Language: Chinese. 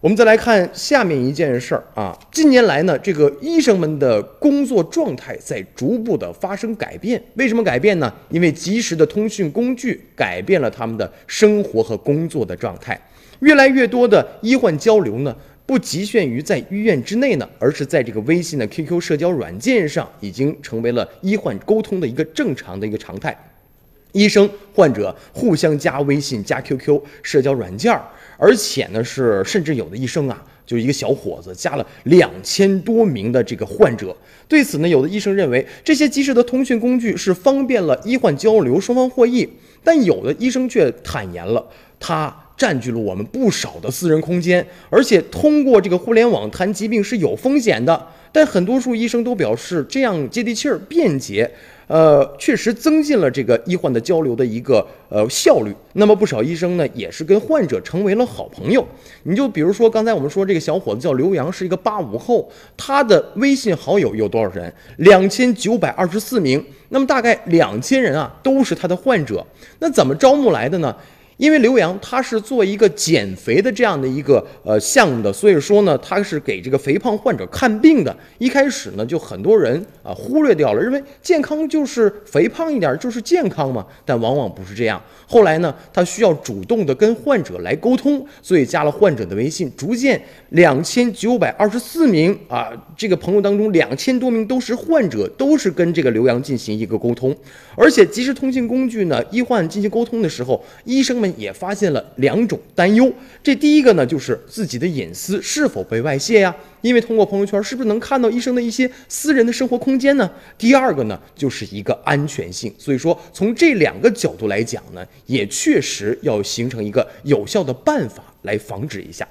我们再来看下面一件事儿啊，近年来呢，这个医生们的工作状态在逐步的发生改变。为什么改变呢？因为及时的通讯工具改变了他们的生活和工作的状态。越来越多的医患交流呢，不局限于在医院之内呢，而是在这个微信的 QQ 社交软件上，已经成为了医患沟通的一个正常的一个常态。医生、患者互相加微信、加 QQ 社交软件儿。而且呢，是甚至有的医生啊，就一个小伙子加了两千多名的这个患者。对此呢，有的医生认为这些及时的通讯工具是方便了医患交流，双方获益。但有的医生却坦言了，它占据了我们不少的私人空间，而且通过这个互联网谈疾病是有风险的。但很多数医生都表示，这样接地气儿、便捷。呃，确实增进了这个医患的交流的一个呃效率。那么不少医生呢，也是跟患者成为了好朋友。你就比如说刚才我们说这个小伙子叫刘洋，是一个八五后，他的微信好友有多少人？两千九百二十四名。那么大概两千人啊，都是他的患者。那怎么招募来的呢？因为刘洋他是做一个减肥的这样的一个呃项目的，所以说呢，他是给这个肥胖患者看病的。一开始呢，就很多人啊忽略掉了，认为健康就是肥胖一点就是健康嘛，但往往不是这样。后来呢，他需要主动的跟患者来沟通，所以加了患者的微信，逐渐两千九百二十四名啊，这个朋友当中两千多名都是患者，都是跟这个刘洋进行一个沟通，而且即时通信工具呢，医患进行沟通的时候，医生们也发现了两种担忧，这第一个呢，就是自己的隐私是否被外泄呀？因为通过朋友圈，是不是能看到医生的一些私人的生活空间呢？第二个呢，就是一个安全性。所以说，从这两个角度来讲呢，也确实要形成一个有效的办法来防止一下。